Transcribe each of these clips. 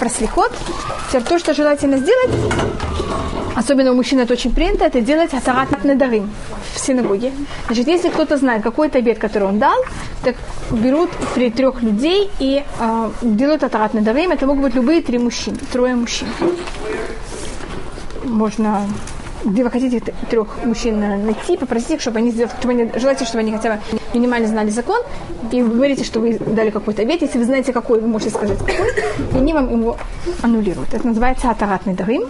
про слихот. Теперь то, что желательно сделать, особенно у мужчин это очень принято, это делать атарат надарим в синагоге. Значит, если кто-то знает какой-то обед, который он дал, так берут при трех людей и э, делают атарат надарим. Это могут быть любые три мужчины, трое мужчин. Можно где вы хотите трех мужчин найти, попросить их, чтобы они сделали, чтобы они, желательно, чтобы они хотя бы минимально знали закон, и вы говорите, что вы дали какой-то обед, если вы знаете, какой, вы можете сказать, какой, и они вам его аннулируют. Это называется атаратный дарим.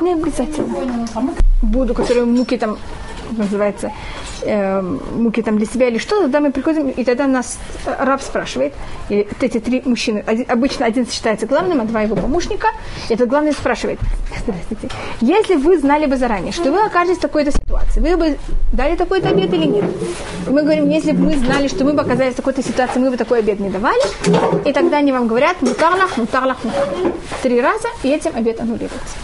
Не обязательно. Буду, которые муки там называется, э, муки там для себя или что, тогда мы приходим, и тогда нас раб спрашивает, и вот эти три мужчины, один, обычно один считается главным, а два его помощника, и этот главный спрашивает, здравствуйте, если вы знали бы заранее, что вы окажетесь в такой-то ситуации, вы бы дали такой-то обед или нет? И мы говорим, если бы мы знали, что мы бы оказались в такой-то ситуации, мы бы такой обед не давали, и тогда они вам говорят, мутарлах, мутарлах, мутарлах. Три раза, и этим обед аннулируется.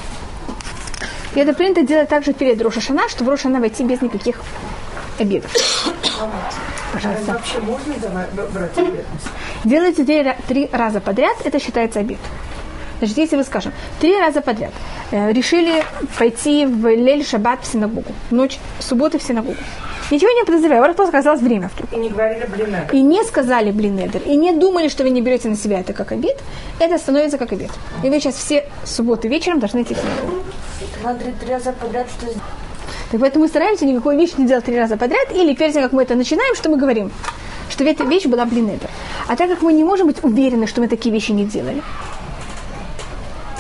И это принято делать также перед Рошашана, чтобы Рошана войти без никаких обедов. Пожалуйста. Вообще можно брать обед? Делайте три, три раза подряд, это считается обед. Значит, если вы, скажем, три раза подряд э, решили пойти в Лель Шаббат в синагогу, ночь субботы в синагогу, ничего не подозревая, у вас просто оказалось время вдруг. И не говорили блинек. И не сказали блинедер, и не думали, что вы не берете на себя это как обед, это становится как обед. И вы сейчас все субботы вечером должны идти в синагогу. Надо три раза подряд что. Так поэтому мы стараемся никакой вещи не делать три раза подряд, или перед тем, как мы это начинаем, что мы говорим? Что эта вещь была блинедер. А так как мы не можем быть уверены, что мы такие вещи не делали,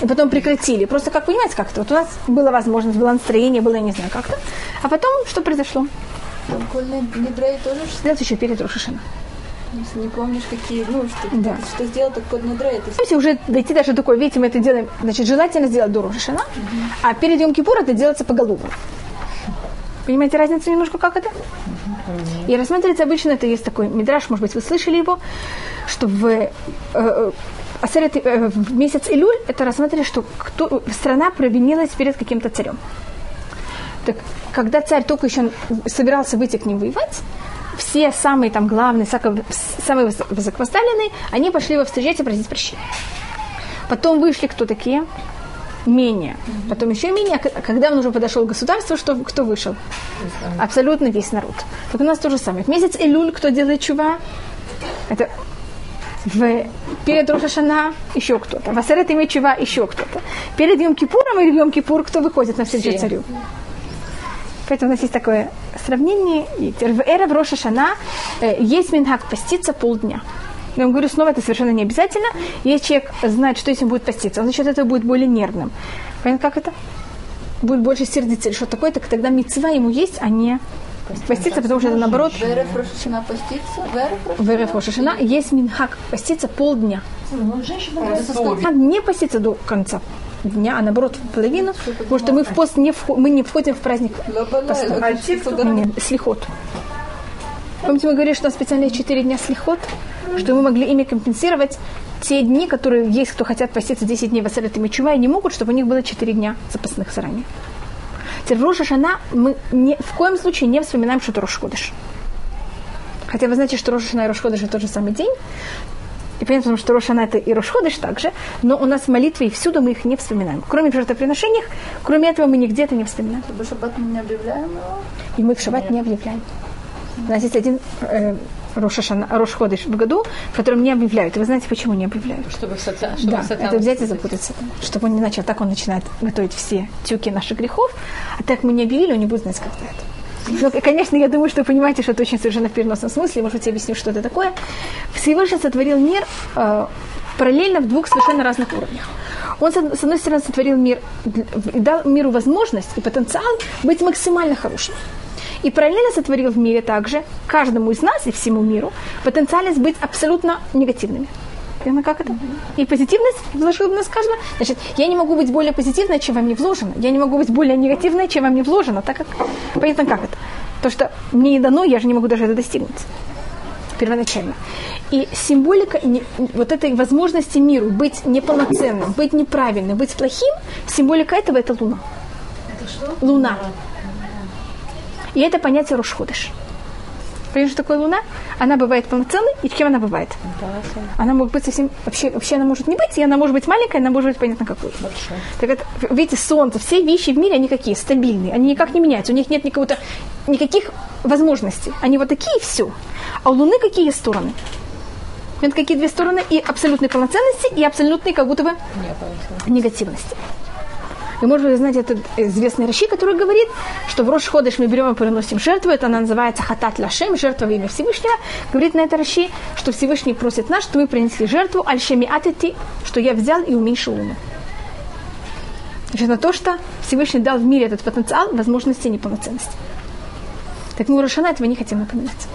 и потом прекратили. Просто как понимаете, как-то вот у нас была возможность, было настроение, было, я не знаю, как-то. А потом что произошло? Кольный недрей тоже, Сделать еще перед Рошишина. если не помнишь, какие, ну, что, Да. что сделал, так кольный недрей. Это Если уже дойти даже такой, видите, мы это делаем, значит, желательно сделать до Рошишина, а перед Йом Кипур это делается поголовно. Понимаете разницу немножко, как это? И рассматривается обычно, это есть такой мидраж, может быть, вы слышали его, что в, э, э, Асерет, э, в месяц Илюль это рассматривали, что кто, страна провинилась перед каким-то царем. Так, когда царь только еще собирался выйти к ним воевать, все самые там главные, самые высо- высокопоставленные, они пошли его встречать и просить прощения. Потом вышли кто такие? Менее. Потом еще менее. А когда он уже подошел к государству, что, кто вышел? Абсолютно весь народ. Так у нас то же самое. В месяц Элюль кто делает чува? Это в, перед Рошашана еще кто-то. В Асерет имеет чува еще кто-то. Перед Йом Кипуром и Йом Кипур кто выходит на встречу царю? Поэтому у нас есть такое сравнение. И в эра в Роша Шана э, есть минхак поститься полдня. Я вам говорю, снова это совершенно не обязательно. Если человек знает, что он будет поститься, он за счет этого будет более нервным. Понятно, как это? Будет больше сердиться или что такое, так тогда мецва ему есть, а не поститься, потому что это наоборот. Веры прошена поститься. В РФ Роша Шана есть минхак поститься полдня. Совесть. А не поститься до конца дня, а наоборот в половину, потому что мы в пост не вхо- мы не входим в праздник А те, кто Нет, слихот. Помните, мы говорили, что у нас специально есть 4 дня слихот, что мы могли ими компенсировать те дни, которые есть, кто хотят поститься 10 дней в Асерет и Мичува, и не могут, чтобы у них было 4 дня запасных заранее. Теперь Роша Шана мы ни, в коем случае не вспоминаем, что это Рошходыш. Хотя вы знаете, что Роша Шана и Рошходыш это тот же самый день. И понятно, потому что Рошана это и Рошходыш также, но у нас в молитве и всюду мы их не вспоминаем. Кроме в жертвоприношениях, кроме этого мы нигде это не вспоминаем. Чтобы шаббат мы не объявляем его. И мы в шаббат не объявляем. У нас есть один э, Рош Ашана- Рош Ходыш в году, в котором не объявляют. И вы знаете, почему не объявляют? Чтобы сатан, чтобы Да, сатан это взять и запутаться. Чтобы он не начал, так он начинает готовить все тюки наших грехов, а так мы не объявили, он не будет знать, как это. Ну, и, конечно, я думаю, что вы понимаете, что это очень совершенно в переносном смысле. Может я объясню, что это такое. Всевышний сотворил мир э, параллельно в двух совершенно разных уровнях. Он, с од- с одной стороны, сотворил мир дал миру возможность и потенциал быть максимально хорошим. И параллельно сотворил в мире также каждому из нас и всему миру потенциальность быть абсолютно негативными. Верно, как это? И позитивность вложил в нас каждого. Значит, я не могу быть более позитивной, чем во мне вложено. Я не могу быть более негативной, чем во мне вложено. Так как, понятно, как это? То, что мне не дано, я же не могу даже это достигнуть первоначально. И символика не- вот этой возможности миру быть неполноценным, быть неправильным, быть плохим, символика этого это Луна. Это что? Луна. И это понятие Рошходыш. Понимаешь, что такое луна? Она бывает полноценной, и кем она бывает? Она может быть совсем... Вообще, вообще она может не быть, и она может быть маленькая, она может быть понятно какой. Так это, видите, солнце, все вещи в мире, они какие? Стабильные. Они никак не меняются. У них нет никакого-то, никаких возможностей. Они вот такие и все. А у Луны какие стороны? Это какие две стороны? И абсолютной полноценности, и абсолютной как будто бы негативности. И, может быть, вы знаете, это известный Раши, который говорит, что в Рош Ходыш мы берем и приносим жертву, это она называется Хатат Лашем, жертва в имя Всевышнего. Говорит на это Раши, что Всевышний просит нас, что мы принесли жертву Альшеми Атити, что я взял и уменьшил луну. Значит, на то, что Всевышний дал в мире этот потенциал возможности неполноценности. Так мы у Рошана этого не хотим напоминать.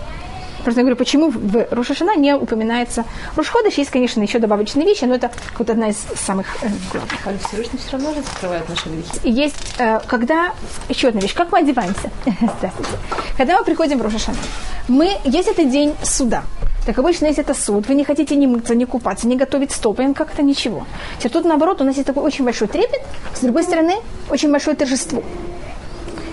Просто я говорю, почему в Рошашана не упоминается Рошходыш. Есть, конечно, еще добавочные вещи, но это вот одна из самых э, главных. А Всевышний все равно же скрывает наши грехи. Есть, э, когда... Еще одна вещь. Как мы одеваемся? Здравствуйте. Когда мы приходим в Рошашана, мы... Есть это день суда. Так обычно, если это суд, вы не хотите ни мыться, ни купаться, не готовить стопы, как-то ничего. Теперь тут, наоборот, у нас есть такой очень большой трепет, с другой стороны, очень большое торжество.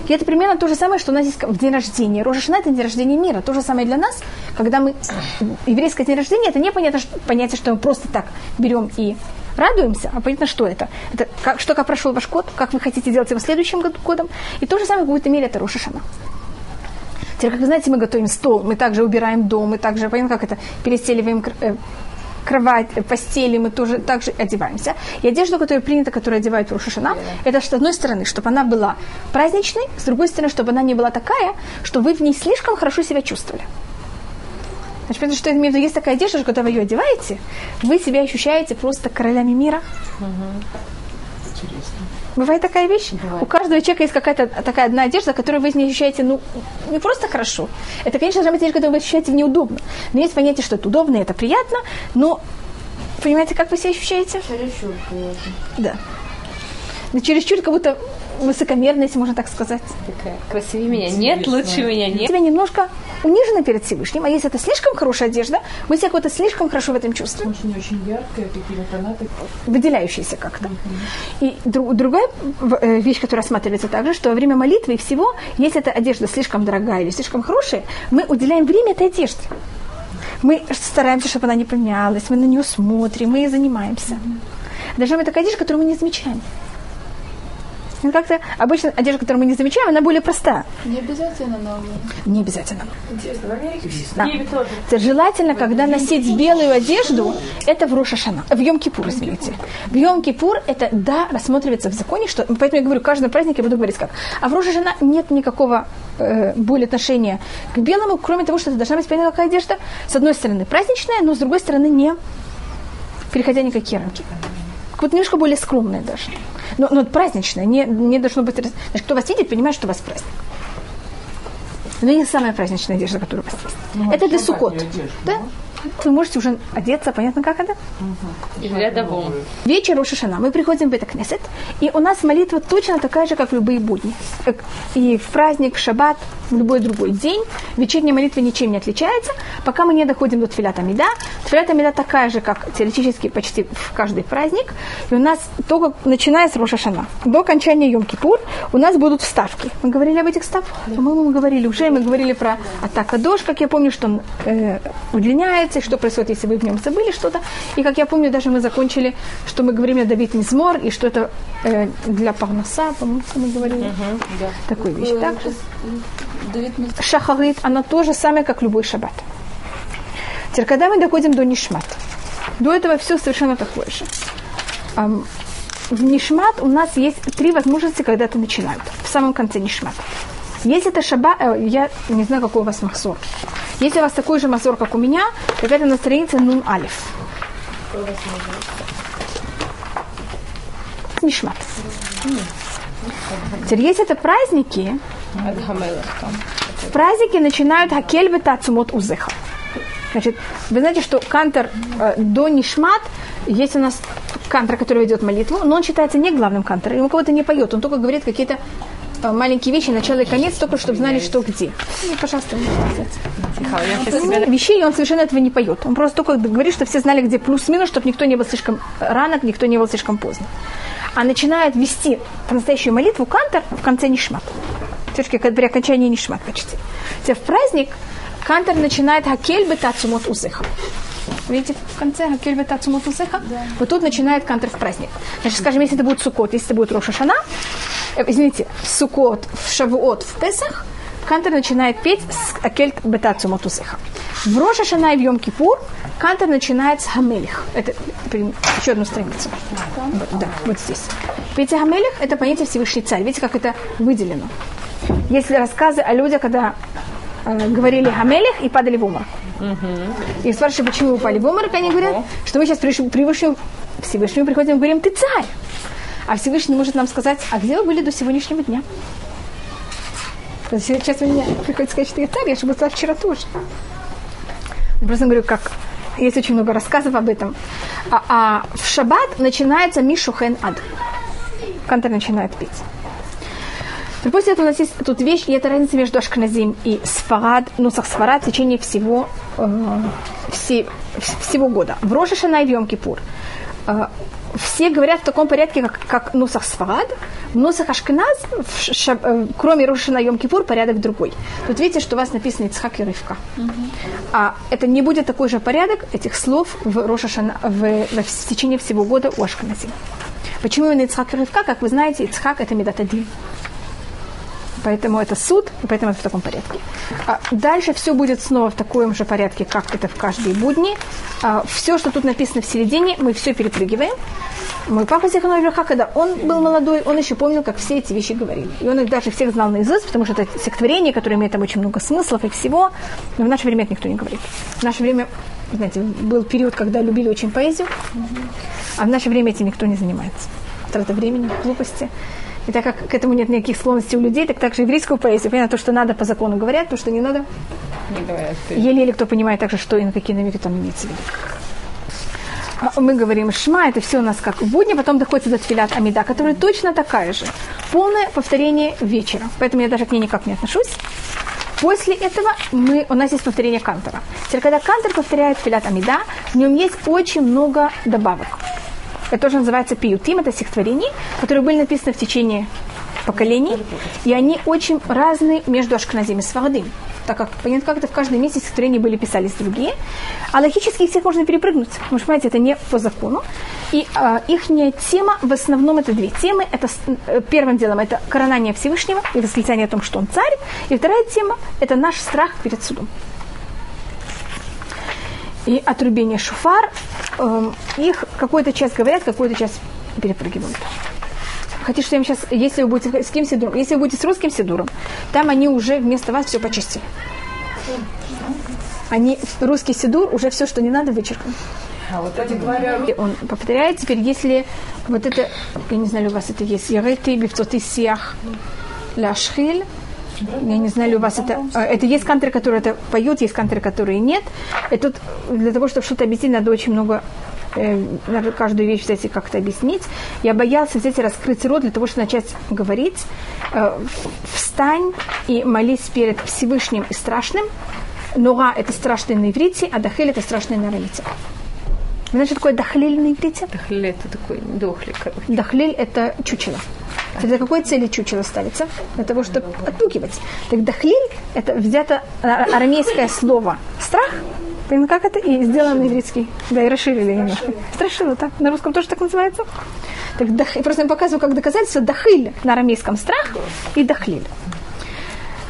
И это примерно то же самое, что у нас есть в день рождения. Рожешна – это день рождения мира. То же самое для нас, когда мы... Еврейское день рождения – это не понятно, что, понятие, что мы просто так берем и радуемся, а понятно, что это. Это как, что, как прошел ваш год, как вы хотите делать его следующим годом. И то же самое какой-то мере это Рошашана. Теперь, как вы знаете, мы готовим стол, мы также убираем дом, мы также, понятно, как это, перестеливаем э, кровать, постели, мы тоже также одеваемся. И одежду, которая принята, которую одевают в Рошашана, yeah. это с одной стороны, чтобы она была праздничной, с другой стороны, чтобы она не была такая, что вы в ней слишком хорошо себя чувствовали. Значит, потому что это есть такая одежда, когда вы ее одеваете, вы себя ощущаете просто королями мира. Uh-huh. Бывает такая вещь? Бывает. У каждого человека есть какая-то такая одна одежда, которую вы не ощущаете, ну, не просто хорошо. Это, конечно же, одежда, которую вы ощущаете неудобно. Но есть понятие, что это удобно, это приятно, но понимаете, как вы себя ощущаете? Чересчур приятно. Да. Но чересчур как будто высокомерно, если можно так сказать. Такая, красивее меня нет, лучше меня нет. Тебя немножко унижена перед Всевышним, а если это слишком хорошая одежда, мы себя как-то слишком хорошо в этом чувствуем. Очень-очень яркая, какие-то фанаты. Выделяющиеся как-то. Mm-hmm. И друг, другая э, вещь, которая рассматривается также, что во время молитвы и всего, если эта одежда слишком дорогая или слишком хорошая, мы уделяем время этой одежде. Мы стараемся, чтобы она не помялась, мы на нее смотрим, мы ей занимаемся. Mm-hmm. Должна быть такая одежда, которую мы не замечаем. Ну, как-то обычно одежда, которую мы не замечаем, она более проста. Не обязательно новая. Не обязательно. Интересно, в Америке да. Это желательно, когда носить белую одежду, это в Рошашана, в Йом-Кипур, извините. В Йом-Кипур это, да, рассматривается в законе, что, поэтому я говорю, каждый праздник я буду говорить как. А в Рошашана нет никакого э, более отношения к белому, кроме того, что это должна быть понятна какая одежда. С одной стороны праздничная, но с другой стороны не переходя никакие рамки. Вот немножко более скромная даже. Но, но праздничное, не, не должно быть... Значит, кто вас видит, понимает, что у вас праздник. Но не самая праздничная одежда, которая у вас есть. Ну, это для сукот. Да? Вы можете уже одеться, понятно, как это? И для. Вечер Рошашана. Мы приходим в Бетакнесет, и у нас молитва точно такая же, как в любые будни. И в праздник, в шаббат, в любой другой день. Вечерняя молитва ничем не отличается, пока мы не доходим до Тфилята Мида. Тфилята Мида такая же, как теоретически почти в каждый праздник. И у нас только начиная с Рошашана до окончания Йом-Кипур у нас будут вставки. Мы говорили об этих вставках? По-моему, мы говорили уже. Мы говорили про атака дождь, как я помню, что он э, удлиняется, и что происходит, если вы в нем забыли что-то. И, как я помню, даже мы закончили, что мы говорим о Давид Мизмор, и что это э, для Парнаса, по-моему, мы говорили. Uh-huh, да. Такую вещь. Так? Шахарит, она тоже самая, как любой шаббат. Теперь, когда мы доходим до Нишмат, до этого все совершенно такое же. В Нишмат у нас есть три возможности, когда это начинают. В самом конце Нишмат. Если это шаба, э, я не знаю, какой у вас махсор. Если у вас такой же мазор, как у меня, так это на странице Нун Алиф. Мишмат. Теперь, если это праздники, праздники начинают Хакель Тацумот Узеха. Значит, вы знаете, что кантор э, до Нишмат, есть у нас кантор, который ведет молитву, но он считается не главным кантором, ему кого-то не поет, он только говорит какие-то Маленькие вещи, начало и конец, только чтобы знали, что где. Ну, пожалуйста, можете Вещей он совершенно этого не поет. Он просто только говорит, что все знали, где плюс-минус, чтобы никто не был слишком рано, никто не был слишком поздно. А начинает вести по-настоящую молитву кантор в конце нишмат. Все-таки при окончании нишмат почти. Теперь в праздник Кантер начинает хакель бетацумот узыха. Видите, в конце хакель бетацумот узыха? Вот тут начинает кантер в праздник. Значит, скажем, если это будет сукот, если это будет Роша Шана, э, извините, в сукот, в шавуот, в Песах, Кантер начинает петь с Акель Бетацу Мотусеха. В Роша Шана и в Йом Кипур Кантер начинает с Хамелих. Это еще одну страницу. Вот, да, вот здесь. Петя Хамелих – это понятие Всевышний царь. Видите, как это выделено. Есть рассказы о людях, когда э, говорили Хамелих и падали в умор. И спрашивают, почему вы упали в умор, они говорят, что мы сейчас Вышнему- Всевышнему приходим и говорим, ты царь. А Всевышний может нам сказать, а где вы были до сегодняшнего дня? Сейчас мне приходится сказать, что я царь, я же была вчера тоже. Просто говорю, как есть очень много рассказов об этом. А, а в шаббат начинается Мишухен Ад. Кантер начинает петь. И после этого у нас есть тут вещь, и это разница между Ашканазим и Сфарад, Нусах Сфарад в течение всего, э, все- всего года. В Роша Шана и в Йом Кипур. Э, все говорят в таком порядке, как, как Нусах Сфарад. В Нусах Ашканаз, в ш- ша- э, кроме и Йом Кипур, порядок другой. Тут видите, что у вас написано Ицхак и Ривка. А это не будет такой же порядок этих слов в, Роша Шана, в, в- в течение всего года у Ашканазим. Почему именно Ицхак и Ривка? Как вы знаете, Ицхак – это Медатадин. Поэтому это суд, и поэтому это в таком порядке. А дальше все будет снова в таком же порядке, как это в каждые будни. А все, что тут написано в середине, мы все перепрыгиваем. Мой папа Зиханой Враха, когда он был молодой, он еще помнил, как все эти вещи говорили. И он их даже всех знал наизусть, потому что это стихотворение, которое имеет там очень много смыслов и всего. Но в наше время это никто не говорит. В наше время, знаете, был период, когда любили очень поэзию, а в наше время этим никто не занимается. Трата времени, глупости. И так как к этому нет никаких склонностей у людей, так также еврейскую поэзию, понятно, то, что надо по закону говорят, то, что не надо. Не говорят. Еле-еле кто понимает также, что и на какие намеки там имеется в виду. А Мы говорим Шма, это все у нас как в будни, потом доходится до Тфилят Амида, которая точно такая же. Полное повторение вечера. Поэтому я даже к ней никак не отношусь. После этого мы, у нас есть повторение Кантора. Теперь, когда Кантор повторяет Филят Амида, в нем есть очень много добавок. Это тоже называется пиютим, это стихотворения, которые были написаны в течение поколений, и они очень разные между Ашкназим и Свардым. Так как, понятно, как это в каждом месте стихотворения были писались другие, а логически их всех можно перепрыгнуть. Потому что, понимаете, это не по закону. И э, их тема, в основном, это две темы. Это э, первым делом это коронание Всевышнего и восклицание о том, что он царь. И вторая тема – это наш страх перед судом и отрубение шуфар, эм, их какую-то часть говорят, какую-то часть перепрыгивают. Хотите, что я вам сейчас, если вы будете с кем сидуром, если вы будете с русским сидуром, там они уже вместо вас все почистили. Они, русский сидур, уже все, что не надо, вычеркнул. А вот эти говоря, он повторяет, теперь если вот это, я не знаю, у вас это есть, яреты, бифцоты, сиях, ляшхиль, я не знаю, ли у вас это... а, Это есть кантры, которые это поют, есть кантры, которые нет. И тут для того, чтобы что-то объяснить, надо очень много э, надо каждую вещь взять и как-то объяснить. Я боялся взять и раскрыть рот для того, чтобы начать говорить. Э, встань и молись перед Всевышним и страшным. Нора – это страшный на иврите, а дахель – это страшный на арамите. Вы знаете, что такое дахлиль на иврите? Хлеб это такой дохлик, короче. Дахлиль – это чучело. Кстати, Для какой цели чучело ставится? Для того, чтобы отпугивать. Так дахлиль – это взято а- арамейское слово «страх», Блин, как это? И сделано на ивритский. Да, и расширили немножко. Страшило, так. На русском тоже так называется. Так, дах... Я просто им показываю, как доказательство дахиль на арамейском страх и дахлиль.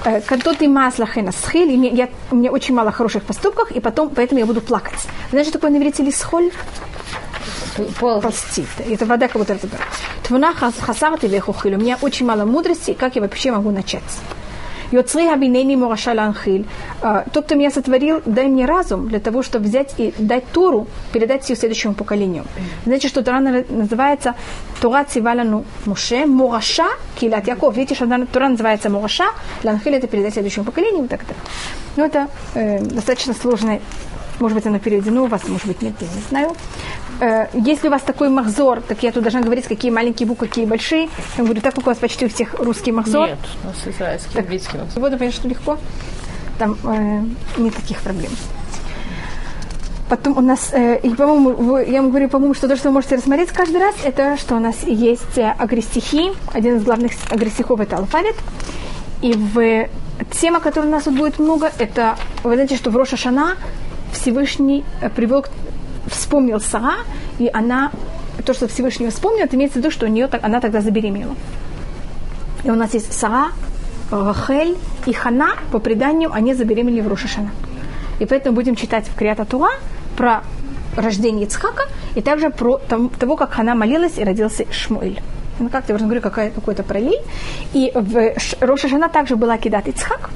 Э, Катот и масло хенасхиль. И мне- я- У меня очень мало хороших поступков, и потом, поэтому я буду плакать. Знаете, что такое на иврите лисхоль? Ползти. Это вода как будто это. Твуна хас- хасарти вехухиль. У меня очень мало мудрости, как я вообще могу начать. Йоцри хабинейни мораша ланхиль. Тот, кто меня сотворил, дай мне разум для того, чтобы взять и дать Тору, передать ее следующему поколению. Знаете, что Тора на- называется Тора цивалану Муше, Мораша, Килат Яков. Видите, что Тора называется Мораша, Ланхиль это передать следующему поколению так далее. Ну, это э, достаточно сложно может быть, оно переведено у вас, может быть, нет, я не знаю. Э, Если у вас такой махзор, так я тут должна говорить, какие маленькие буквы, какие большие. Я говорю, так как у вас почти у всех русский махзор. Нет, у нас израильский, английский. Сегодня, понятно, что легко. Там э, нет таких проблем. Потом у нас, э, и, по-моему, я вам говорю, по-моему, что то, что вы можете рассмотреть каждый раз, это что у нас есть э, агрестихи. Один из главных агрестихов – это алфавит. И в тема, которой у нас тут будет много, это, вы знаете, что в Роша Шана Всевышний э, привел, вспомнил Сара, и она, то, что Всевышний вспомнил, это имеется в виду, что у нее, она тогда забеременела. И у нас есть Сара, Рахель и Хана, по преданию, они забеременели в Рошашана. И поэтому будем читать в Криата Туа про рождение Ицхака и также про том- того, как Хана молилась и родился Шмуэль. Ну, как я уже говорю, какая, какой-то параллель. И в Рошашана также была Кидат Ицхак,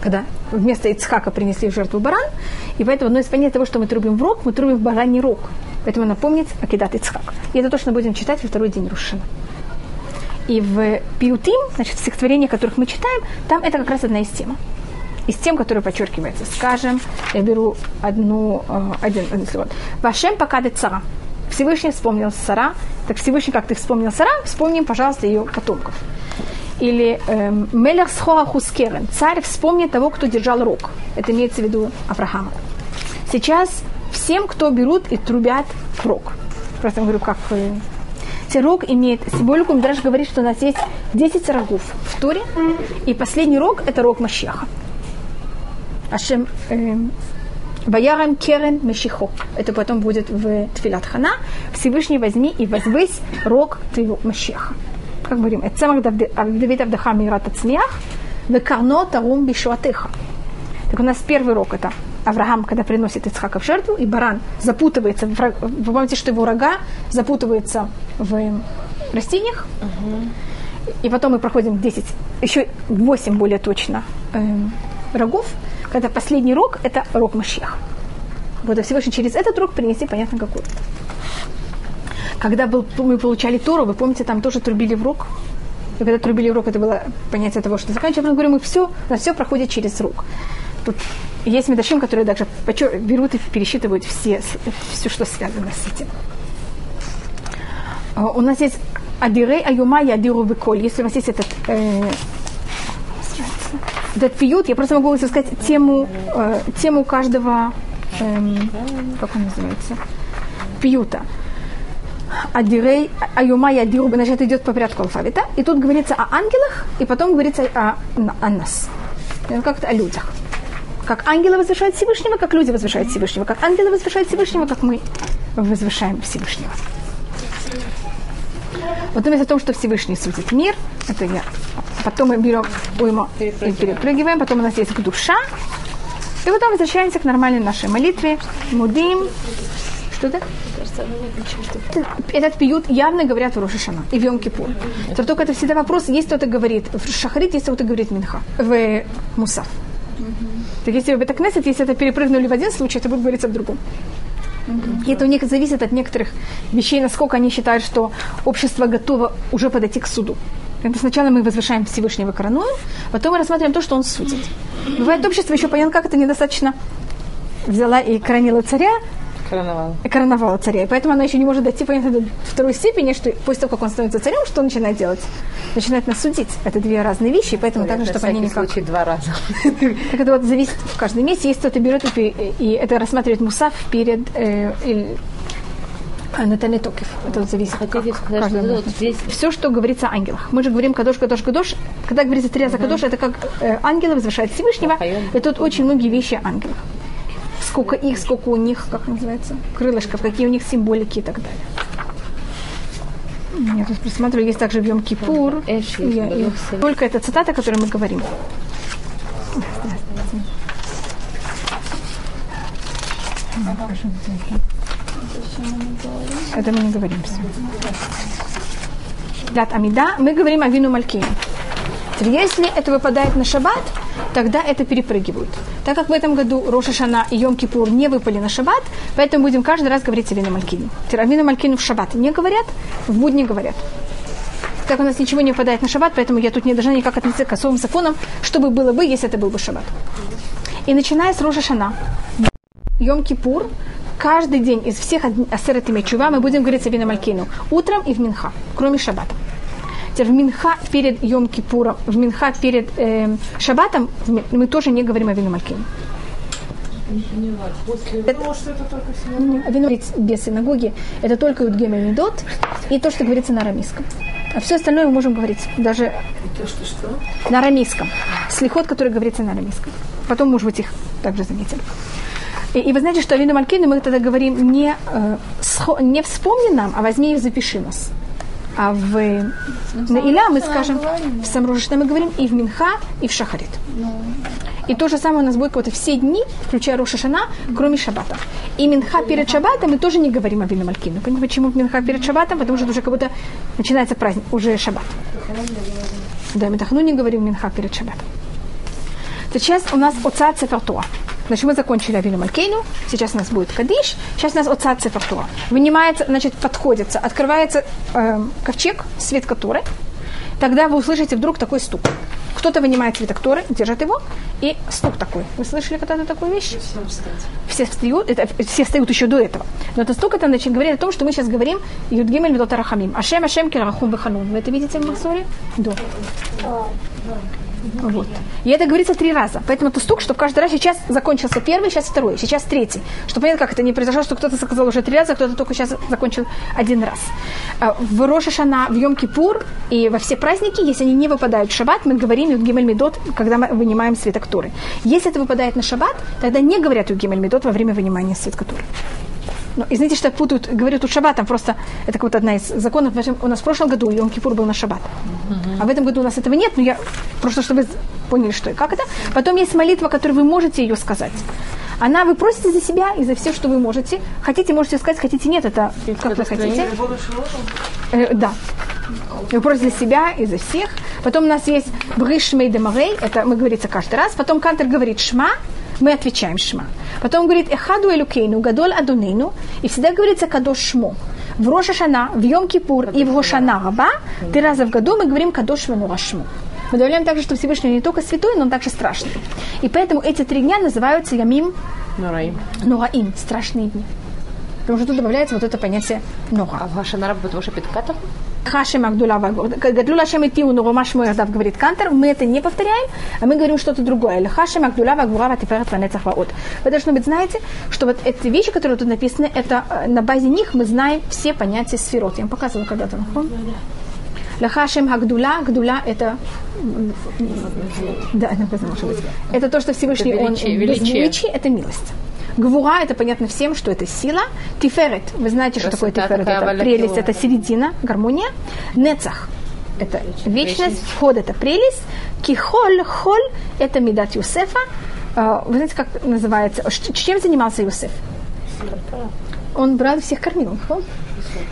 когда вместо Ицхака принесли в жертву баран, и поэтому одно из понятий того, что мы трубим в рог, мы трубим в бараний рог. Поэтому напомнить Акидат Ицхак. И это точно будем читать во второй день Рушана. И в Пиутим, значит, в стихотворениях, которых мы читаем, там это как раз одна из тем. Из тем, которые подчеркивается. Скажем, я беру одну, э, один, один слог. Вашем покадет цара. Всевышний вспомнил Сара. Так Всевышний, как ты вспомнил Сара, вспомним, пожалуйста, ее потомков. Или эм, Мелех схоа. Царь вспомнит того, кто держал рог. Это имеется в виду Авраама. Сейчас всем, кто берут и трубят рог. Просто говорю, как... э, рог имеет символику, Мидраш говорит, что у нас есть 10 рогов в Торе, и последний рог – это рог Машеха. Ашем эм, Ваярам Керен Мешихо. Это потом будет в Тфилат Хана. Всевышний возьми и возвысь рог твоего Машеха. Как говорим, это самых Давид Авдаха Мират Ацмиях, Векарно Тарум Бишуатеха. Так у нас первый рог это Авраам, когда приносит Ицхака в жертву, и баран запутывается, вы помните, что его рога запутываются в растениях, и потом мы проходим 10, еще 8 более точно эм, рогов, когда последний рог – это рог Машех. Вот и Всевышний через этот рог принеси, понятно, какой. Когда был, мы получали Тору, вы помните, там тоже трубили в рог. И когда трубили в рог, это было понятие того, что заканчиваем. Мы говорим, мы все, у нас все проходит через рог. Тут есть медашим, которые почер- берут и пересчитывают все, все, что связано с этим. А, У нас есть Адирей Аюма и Адиру Беколь. Если у вас есть этот, э, этот пьют, я просто могу сказать тему, э, тему каждого, эм, как он называется, пьюта. Адирей Аюма и Адиру, значит, идет по порядку алфавита. И тут говорится о ангелах, и потом говорится о, о нас. Как-то о людях. Как ангелы возвышают Всевышнего, как люди возвышают Всевышнего. Как ангелы возвышают Всевышнего, как мы возвышаем Всевышнего. Вот вместо того, что Всевышний судит мир, это я. Потом мы берем уйму и перепрыгиваем, потом у нас есть душа. И потом возвращаемся к нормальной нашей молитве. Мудим. Что-то? Этот пьют явно говорят в Рошашана и в Йом-Кипур. То только это всегда вопрос, есть кто-то говорит в Шахарит, есть кто-то говорит Минха, в Мусав. Так если в Бетакнесет, если это перепрыгнули в один случай, это будет говориться в другом. И это у них зависит от некоторых вещей, насколько они считают, что общество готово уже подойти к суду. Это сначала мы возвышаем Всевышнего коронуем, потом мы рассматриваем то, что он судит. Бывает общество еще понятно, как это недостаточно взяла и коронила царя, Короновал. и короновала царя. И поэтому она еще не может дойти понятно, до второй степени, что после того, как он становится царем, что он начинает делать? Начинает нас судить. Это две разные вещи, и поэтому на чтобы они никак... случай два раза. Так это вот зависит в каждом месте. Есть кто-то берет и, это рассматривает Мусав перед э, а, Натане Токев. Это вот зависит от Хотите сказать, что вот здесь все, что говорится о ангелах. Мы же говорим Кадош, Кадош, Кадош. Когда говорится три раза Кадош, это как э, ангелы возвышают Всевышнего. И тут очень многие вещи ангелах. Сколько их, сколько у них, как называется, крылышков, какие у них символики и так далее. Я тут просматриваю, есть также в Йом Кипур. Эш есть, Я- и- Барух Сын. Только эта цитата, о которой мы говорим. Это мы не говорим все. Амида, мы говорим о вину Малькину. Если это выпадает на шаббат, тогда это перепрыгивают. Так как в этом году Роша Шана и Йом Кипур не выпали на шаббат, поэтому будем каждый раз говорить о вину Малькину. Вину Малькину в шаббат не говорят, в будни говорят. Так у нас ничего не выпадает на шаббат, поэтому я тут не должна никак относиться к особым законам, чтобы было бы, если это был бы шаббат. И начиная с Роша Шана, Йом Кипур, каждый день из всех асерет и чува мы будем говорить о вина Малькину. Утром и в Минха, кроме шаббата. Теперь в Минха перед Йом Кипуром, в Минха перед эм, Шаббатом в Ми- мы тоже не говорим о вину Малькину. Потому что это только сегодня. Не, Вино говорить без синагоги, это только Юдгем и Медот, и то, что говорится на арамейском. А все остальное мы можем говорить даже То, что что? на арамейском. Слихот, который говорится на арамейском. Потом, может быть, их также заметили. И, и вы знаете, что Авину Малькину мы тогда говорим не, э, схо- не вспомни нам, а возьми и запиши нас. А в на Иля мы скажем, в Самружишне мы говорим и в Минха, и в Шахарит. И то же самое у нас будет вот все дни, включая Роша Шана, кроме Шабата. И Минха перед Шабатом мы тоже не говорим о Вину Малькину. Понимаете, почему Минха перед Шабатом? Потому что уже как будто начинается праздник, уже Шаббат. Да, Метахну не говорим Минха перед Шабатом. Сейчас у нас Оца Цефертуа. Значит, мы закончили Авину Малькейну, сейчас у нас будет Кадиш, сейчас у нас Оца Цефертуа. Вынимается, значит, подходится, открывается эм, ковчег, свет которой, тогда вы услышите вдруг такой стук. Кто-то вынимает свиток Торы, держит его, и стук такой. Вы слышали когда-то такую вещь? Все встают, это, все встают еще до этого. Но этот стук, это значит, говорит о том, что мы сейчас говорим Юдгимель Медот Арахамим. Ашем, Ашем, Кирахум, Беханун. Вы это видите в Масоре? Да. Вот. И это говорится три раза. Поэтому это стук, чтобы каждый раз сейчас закончился первый, сейчас второй, сейчас третий. Чтобы понять, как это не произошло, что кто-то сказал уже три раза, кто-то только сейчас закончил один раз. А В Роша Шана, в Йом Кипур и во все праздники, если они не выпадают в шаббат, мы говорим Юдгимель Медот, когда мы вынимаем свиток Торы. Если это выпадает на шаббат, тогда не говорят Юдгимель Медот во время вынимания свитка Торы. Ну, и знаете, что путают, говорят тут шаббатом, просто это как вот одна из законов. У нас в прошлом году Йом Кипур был на шаббат. А в этом году у нас этого нет, но я просто, чтобы вы поняли, что и как это. Потом есть молитва, которую вы можете ее сказать. Она, вы просите за себя и за все, что вы можете. Хотите, можете сказать, хотите, нет, это как вы хотите. Э, да. Вы просите за себя и за всех. Потом у нас есть Бриш Мейдемарей, это мы говорится каждый раз. Потом Кантер говорит Шма, мы отвечаем Шма. Потом говорит Эхаду Элюкейну, Гадоль Адонейну, и всегда говорится Кадош Шмо. В Роша Шана, в Йом Кипур и в Гошана Раба три раза в году мы говорим Кадош Венура Шмо. Мы добавляем также, что Всевышний не только святой, но он также страшный. И поэтому эти три дня называются Ямим Нураим. Нураим, страшные дни. Потому что тут добавляется вот это понятие Нура. А в Гашанара будет ваша питката? Хашем Агдула Гадлула Шем Итиу Нуромаш Муэрдав говорит Кантер, мы это не повторяем, а мы говорим что-то другое. Хашем Агдула Вагура Ватиферет Ванецах Ваот. Вы должны быть знаете, что вот эти вещи, которые тут написаны, это э, на базе них мы знаем все понятия сферот. Я вам показывала когда-то. Лахашем Гагдула, Гдула это да, написано, может быть. Это то, что Всевышний Это он величие, величие. это милость. Гвура, это понятно всем, что это сила. Тиферет, вы знаете, что такое Красота тиферет? Это валякила. прелесть, это середина, гармония. Нецах, это вечность. Вечность. Ход, это прелесть. Кихоль, холь, это медат Юсефа. А, Вы знаете, как называется? Чем занимался Юсеф? Он брал всех кормил.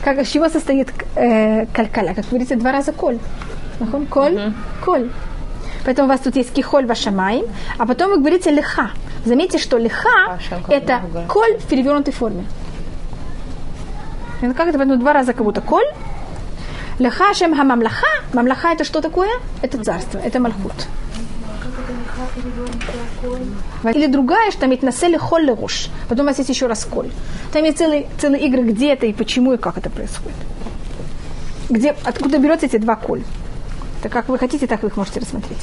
Как, из чего состоит э, калькаля? Как говорится, два раза коль. Коль, коль. Поэтому у вас тут есть кихоль вашамай, а потом вы говорите леха. Заметьте, что леха А, это коль в перевернутой форме. Это как это, поэтому два раза как будто коль. Леха шем хамамлаха. Мамлаха это что такое? Это царство, это мальхут. Или другая, что там есть насели холли руш. Потом у вас есть еще раз коль. Там есть целые, целые игры, где это и почему и как это происходит. Где, откуда берется эти два коль. Так как вы хотите, так вы их можете рассмотреть.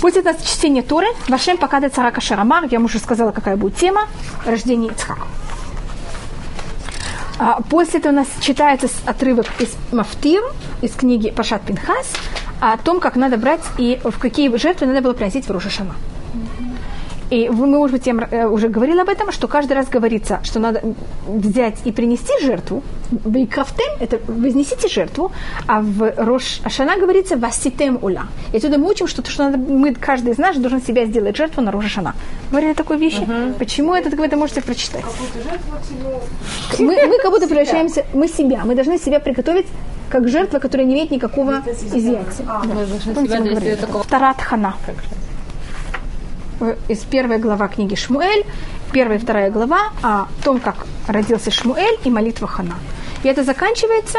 После нас чтение Торы. Вашем покадет царака Шарамар. Я вам уже сказала, какая будет тема. Рождение Ицхака. А после этого у нас читается отрывок из Мафтир, из книги Пашат Пинхас, о том, как надо брать и в какие жертвы надо было приносить в Рошашана. И мы, может быть, я м- э, уже говорила об этом, что каждый раз говорится, что надо взять и принести жертву. Бейкрафтем – это вознесите жертву, а в Рош Ашана говорится «васитем ула». И отсюда мы учим, что, то, что надо, мы, каждый из нас должен себя сделать жертву на Рош Ашана. Говорили такой вещи? Почему это, вы это можете прочитать? Мы, мы как будто превращаемся, мы себя, мы должны себя приготовить как жертва, которая не имеет никакого изъятия. Мы должны Помните, мы говорили? такого... Из первой глава книги Шмуэль, первая и вторая глава о том, как родился Шмуэль и молитва Хана. И это заканчивается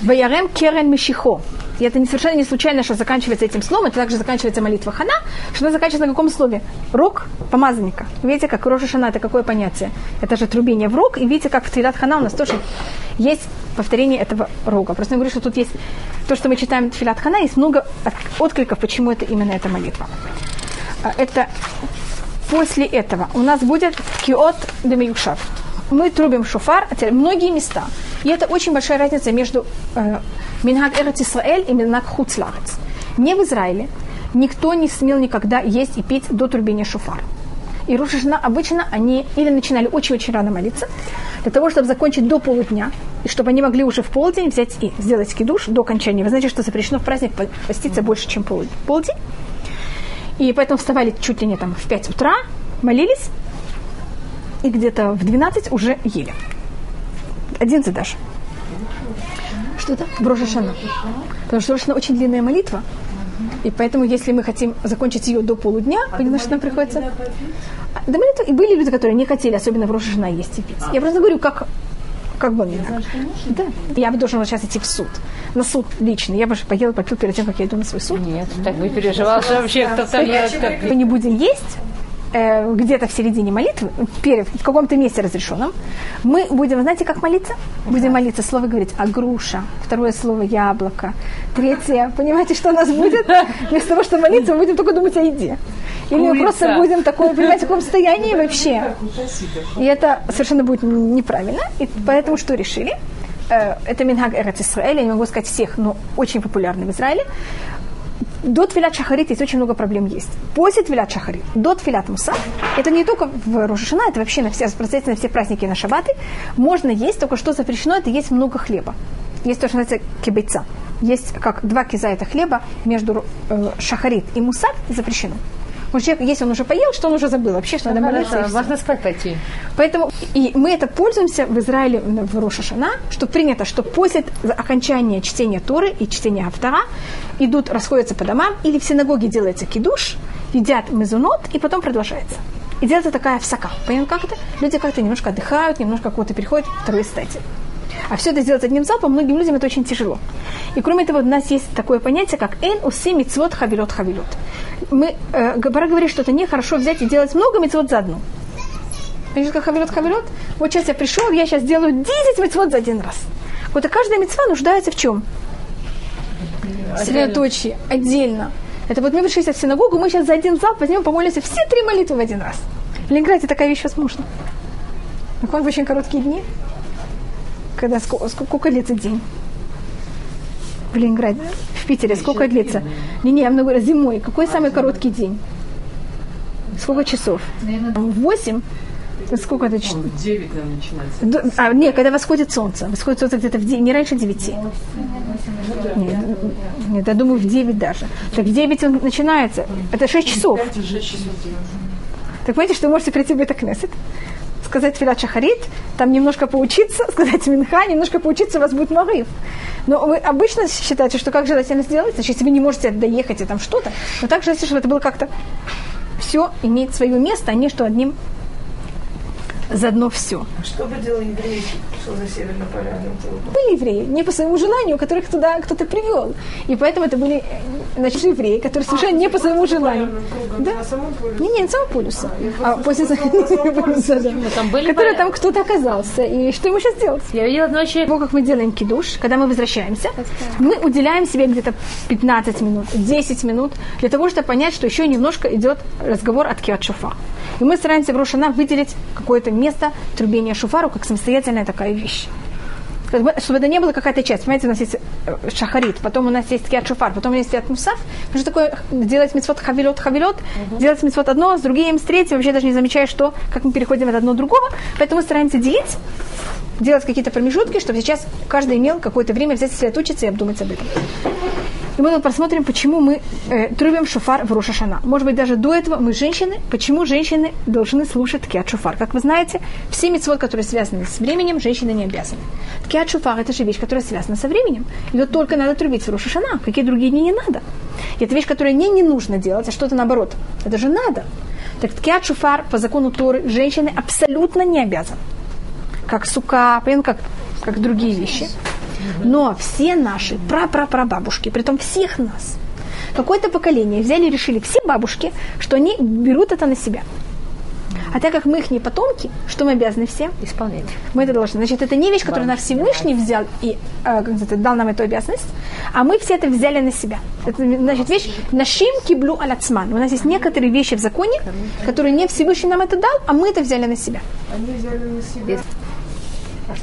Ваярем Керен Мишихо. И это не совершенно не случайно, что заканчивается этим словом, это также заканчивается молитва Хана, что она заканчивается на каком слове? Рог помазанника. Видите, как Роша Шана, это какое понятие? Это же трубение в рог, и видите, как в Тилат Хана у нас тоже есть повторение этого рога. Просто я говорю, что тут есть то, что мы читаем Тфилат Хана, есть много от- откликов, почему это именно эта молитва. А, Это после этого у нас будет киот демиюшав. Мы трубим шофар, а многие места. И это очень большая разница между э, Минхаг Эрет Исраэль и Минхаг Хуцларец. Не в Израиле никто не смел никогда есть и пить до трубения шуфара. И Рошашна обычно они или начинали очень-очень рано молиться, для того, чтобы закончить до полудня, и чтобы они могли уже в полдень взять и сделать кидуш до окончания. Вы знаете, что запрещено в праздник поститься больше, чем полдень. И поэтому вставали чуть ли не там в 5 утра, молились, и где-то в 12 уже ели. 11 даже. Что это? В Рошашана. Потому что Рошашана очень длинная молитва, и поэтому, если мы хотим закончить ее до полудня, а понятно, что нам приходится... Да, молитва... И были люди, которые не хотели, особенно в Рошашана, есть и пить. Я просто говорю, как как бы мне так. Да. Я бы должен сейчас идти в суд. На суд лично. Я бы же поела, попил перед тем, как я иду на свой суд. Нет, так бы переживал, что вообще кто-то Мы не будем есть, э, где-то в середине молитвы, перед, в каком-то месте разрешенном, мы будем, знаете, как молиться? Будем молиться, слово говорить а груша, второе слово яблоко, третье, понимаете, что у нас будет? Вместо того, чтобы молиться, мы будем только думать о еде. Или мы просто будем такое, понимаете, в каком состоянии вообще. И это совершенно будет неправильно. И поэтому что решили? Э, это Минхаг Эрец Исраэля, я не могу сказать всех, но очень популярный в Израиле до Твилят Шахарит есть очень много проблем есть. После Твилят Шахарит, до Твилят Муса, это не только в Рожешина, это вообще на все, на все праздники на шабаты, можно есть, только что запрещено, это есть много хлеба. Есть то, что называется кибейца. Есть как два киза это хлеба между э, Шахарит и Мусар запрещено. Потому что человек, если он уже поел, что он уже забыл вообще, что надо молиться. Можно спать пойти. Поэтому и мы это пользуемся в Израиле в Рошашана, что принято, что после окончания чтения Торы и чтения Автора идут, расходятся по домам, или в синагоге делается кидуш, едят мезунот, и потом продолжается. И делается такая всака. Понятно, как это? Люди как-то немножко отдыхают, немножко кого-то переходят в второй стадии. А все это сделать одним залпом многим людям это очень тяжело. И кроме того, у нас есть такое понятие, как эн уси мицвод хавилот хавилот. Мы, э, Габара говорит, что это нехорошо взять и делать много мицвод за одну. Понимаете, как хавилот хавилот? Вот сейчас я пришел, я сейчас делаю 10 мицвод за один раз. Вот и каждая мецва нуждается в чем? Средоточие, отдельно. Это вот мы пришли в синагогу, мы сейчас за один зал возьмем, помолимся все три молитвы в один раз. В Ленинграде такая вещь возможна. Так он в очень короткие дни когда сколько, сколько длится день? В Ленинграде, в Питере сколько длится? Не, не, я много зимой. Какой самый короткий день? Сколько часов? Восемь. Сколько это? В 9, наверное, начинается. А, нет, когда восходит солнце. Восходит солнце где-то в 9, не раньше 9. Нет, нет, я думаю, в 9 даже. Так в 9 он начинается. Это 6 часов. Так понимаете, что вы можете прийти в Бетакнесет, сказать Филат Шахарит, там немножко поучиться, сказать Минха, немножко поучиться, у вас будет Марив. Но вы обычно считаете, что как желательно сделать, значит, если вы не можете доехать и там что-то, но так желательно, чтобы это было как-то все имеет свое место, а не что одним заодно все. А что бы делали евреи, что за северно-полярным Были евреи, не по своему желанию, которых туда кто-то привел. И поэтому это были значит, евреи, которые а, совершенно не по своему желанию. Да? Не, не, на самом полюса. А после Который там кто-то оказался. И что ему сейчас делать? Я видела ночью. Того, как мы делаем кидуш, когда мы возвращаемся, мы уделяем себе где-то 15 минут, 10 минут для того, чтобы понять, что еще немножко идет разговор от Киат. И мы стараемся в Рошана выделить какое-то место трубения шуфару как самостоятельная такая вещь. Чтобы это не было какая-то часть. Понимаете, у нас есть э, шахарит, потом у нас есть киат шуфар, потом у нас есть киат мусав. Что такое делать митцвот хавилот хавилот, угу. делать митцвот одно, с другим, с третьим, вообще даже не замечая, что, как мы переходим от одного другого. Поэтому стараемся делить, делать какие-то промежутки, чтобы сейчас каждый имел какое-то время взять сосредоточиться и обдумать об этом. И мы тут посмотрим, почему мы э, трубим шофар в Рошашана. Может быть, даже до этого мы женщины, почему женщины должны слушать ткиат шофар. Как вы знаете, все митцвот, которые связаны с временем, женщины не обязаны. Ткиат шофар – это же вещь, которая связана со временем. Ее только надо трубить в Рошашана. Какие другие дни не надо. И это вещь, которую не, не нужно делать, а что-то наоборот. Это же надо. Так ткиат шофар по закону Торы женщины абсолютно не обязаны. Как сука, как, как другие вещи. Но все наши прапрапрабабушки, притом всех нас, какое-то поколение взяли и решили все бабушки, что они берут это на себя. А так как мы их не потомки, что мы обязаны всем? Исполнять. Мы это должны. Значит, это не вещь, которую наш Всевышний взял и э, как это, дал нам эту обязанность, а мы все это взяли на себя. Это значит вещь нашим киблю аляцман. У нас есть некоторые вещи в законе, которые не Всевышний нам это дал, а мы это взяли на себя. Они взяли на себя.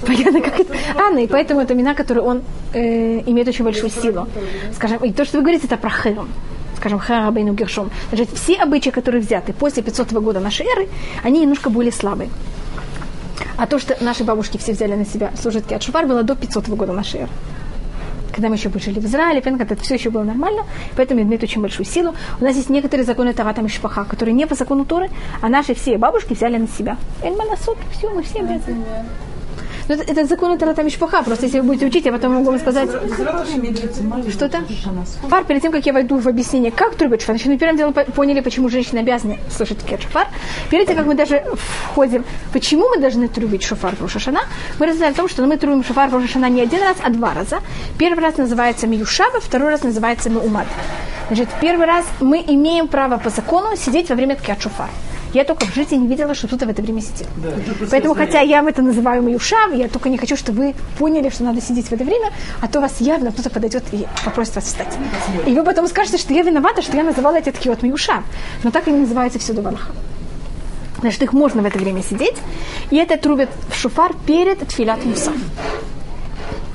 Понятно, как это? Анна, и поэтому это имена, которые он э, имеет очень большую силу. Скажем, и то, что вы говорите, это про Хером. Скажем, Харабейну Гершом. Значит, все обычаи, которые взяты после 500 года нашей эры, они немножко более слабые. А то, что наши бабушки все взяли на себя служить Киат Шуфар, было до 500 года нашей эры когда мы еще жили в Израиле, понятно, это все еще было нормально, поэтому имеет очень большую силу. У нас есть некоторые законы Тарата Мишпаха, которые не по закону Торы, а наши все бабушки взяли на себя. Эль Манасот, все, мы все обязаны. Ну, это, это закон Тарата Мишпаха, просто если вы будете учить, я потом могу вам сказать... Что-то? Фар, перед тем, как я войду в объяснение, как трубят шофар, значит, мы первым делом по- поняли, почему женщины обязаны слушать шофар. Перед тем, как мы даже входим, почему мы должны трубить шофар в Рошашана, мы рассказали о том, что мы трубим шофар в Рошашана не один раз, а два раза. Первый раз называется Миюшаба, второй раз называется Миумад. Значит, первый раз мы имеем право по закону сидеть во время ткят шофар. Я только в жизни не видела, что кто-то в это время сидел. Поэтому, хотя я это называю маюшав, я только не хочу, чтобы вы поняли, что надо сидеть в это время, а то вас явно кто-то подойдет и попросит вас встать. И вы потом скажете, что я виновата, что я называла эти ткиот маюшав. Но так они называются всюду в Аллаха. Значит, их можно в это время сидеть. И это трубят в шуфар перед тфилят муса.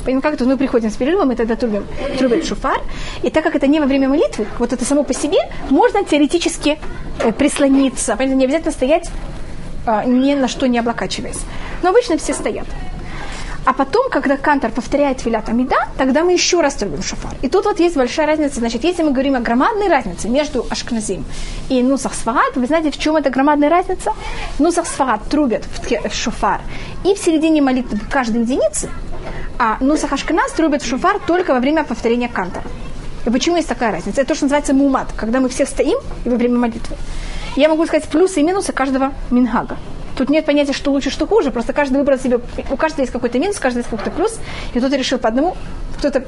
Понимаете, как это? Мы приходим с перерывом, мы тогда трубим, трубит шуфар. И так как это не во время молитвы, вот это само по себе, можно теоретически э, прислониться. Понимаете, не обязательно стоять э, ни на что не облокачиваясь. Но обычно все стоят. А потом, когда кантор повторяет филят амида, тогда мы еще раз трубим шофар. И тут вот есть большая разница. Значит, если мы говорим о громадной разнице между Ашкназим и Нусах Сфарад, вы знаете, в чем эта громадная разница? Нусах Сфарад трубят в, шофар и в середине молитвы каждой единицы, а Нусах Ашкназ трубят в шофар только во время повторения кантора. И почему есть такая разница? Это то, что называется мумат, когда мы все стоим и во время молитвы. Я могу сказать плюсы и минусы каждого мингага. Тут нет понятия, что лучше, что хуже. Просто каждый выбрал себе... У каждого есть какой-то минус, у каждого есть какой-то плюс. И кто-то решил по одному, кто-то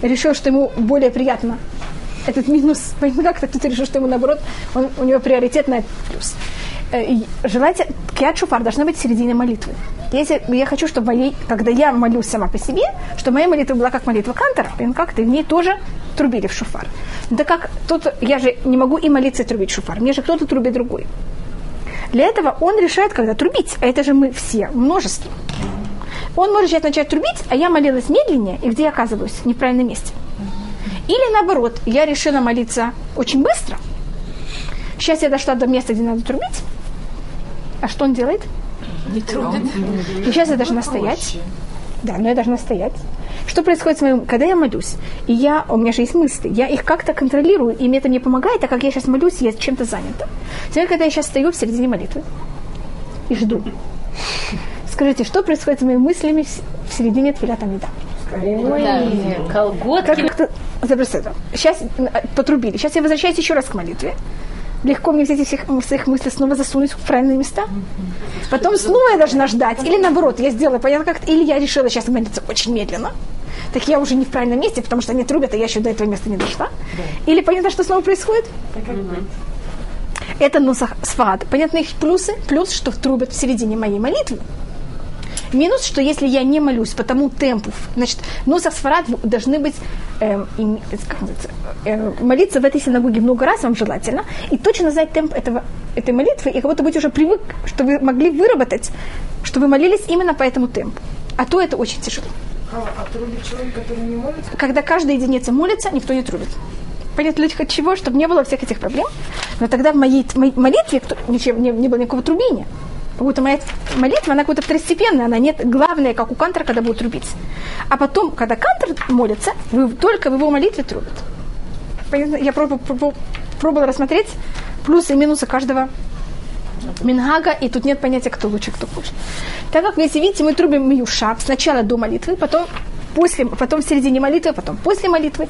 решил, что ему более приятно этот минус. Как-то кто-то решил, что ему наоборот, он, у него приоритет на этот плюс. Э, и Желайте, киат шуфар должна быть в середине молитвы. Если я хочу, чтобы моей, когда я молюсь сама по себе, чтобы моя молитва была как молитва Кантора, как-то в ней тоже трубили в шуфар. Так как тут я же не могу и молиться и трубить шуфар, мне же кто-то трубит другой. Для этого он решает, когда трубить. А это же мы все, множество. Он может сейчас начать трубить, а я молилась медленнее, и где я оказываюсь? В неправильном месте. Или наоборот, я решила молиться очень быстро. Сейчас я дошла до места, где надо трубить. А что он делает? Не трудит. И сейчас я должна стоять. Да, но я должна стоять. Что происходит с моим... Когда я молюсь, и я... У меня же есть мысли, я их как-то контролирую, и мне это не помогает, так как я сейчас молюсь, я чем-то занята. Теперь, когда я сейчас стою в середине молитвы и жду, скажите, что происходит с моими мыслями в- середине Твилята Мида? Колготки. как-то... Сейчас потрубили. Сейчас я возвращаюсь еще раз к молитве. Легко мне эти всех своих мыслей снова засунуть в правильные места. Потом снова я должна ждать. Или наоборот, я сделала, понятно как Или я решила сейчас молиться очень медленно. Так я уже не в правильном месте, потому что они трубят, а я еще до этого места не дошла. Или понятно, что снова происходит? Это нусах сфарад. Понятно их плюсы? Плюс, что трубят в середине моей молитвы. Минус, что если я не молюсь по тому темпу, значит, нусах сфарад должны быть, эм, им- э, молиться в этой синагоге много раз, вам желательно, и точно знать темп этого, этой молитвы, и как будто быть уже привык, что вы могли выработать, что вы молились именно по этому темпу. А то это очень тяжело. А, а трудит человек, который не молится? Когда каждая единица молится, никто не трубит. Понятно для чего? Чтобы не было всех этих проблем. Но тогда в моей, моей молитве кто- ничем, не, не было никакого трубения. Как будто моя молитва, она какая-то второстепенная, она нет главная, как у кантора, когда будет трубить. А потом, когда кантор молится, вы, только в его молитве. Понятно? Я пробовала, пробовала рассмотреть плюсы и минусы каждого Мингага, и тут нет понятия, кто лучше, кто хуже. Так как, если видите, мы трубим миюша сначала до молитвы, потом, после, потом в середине молитвы, потом после молитвы.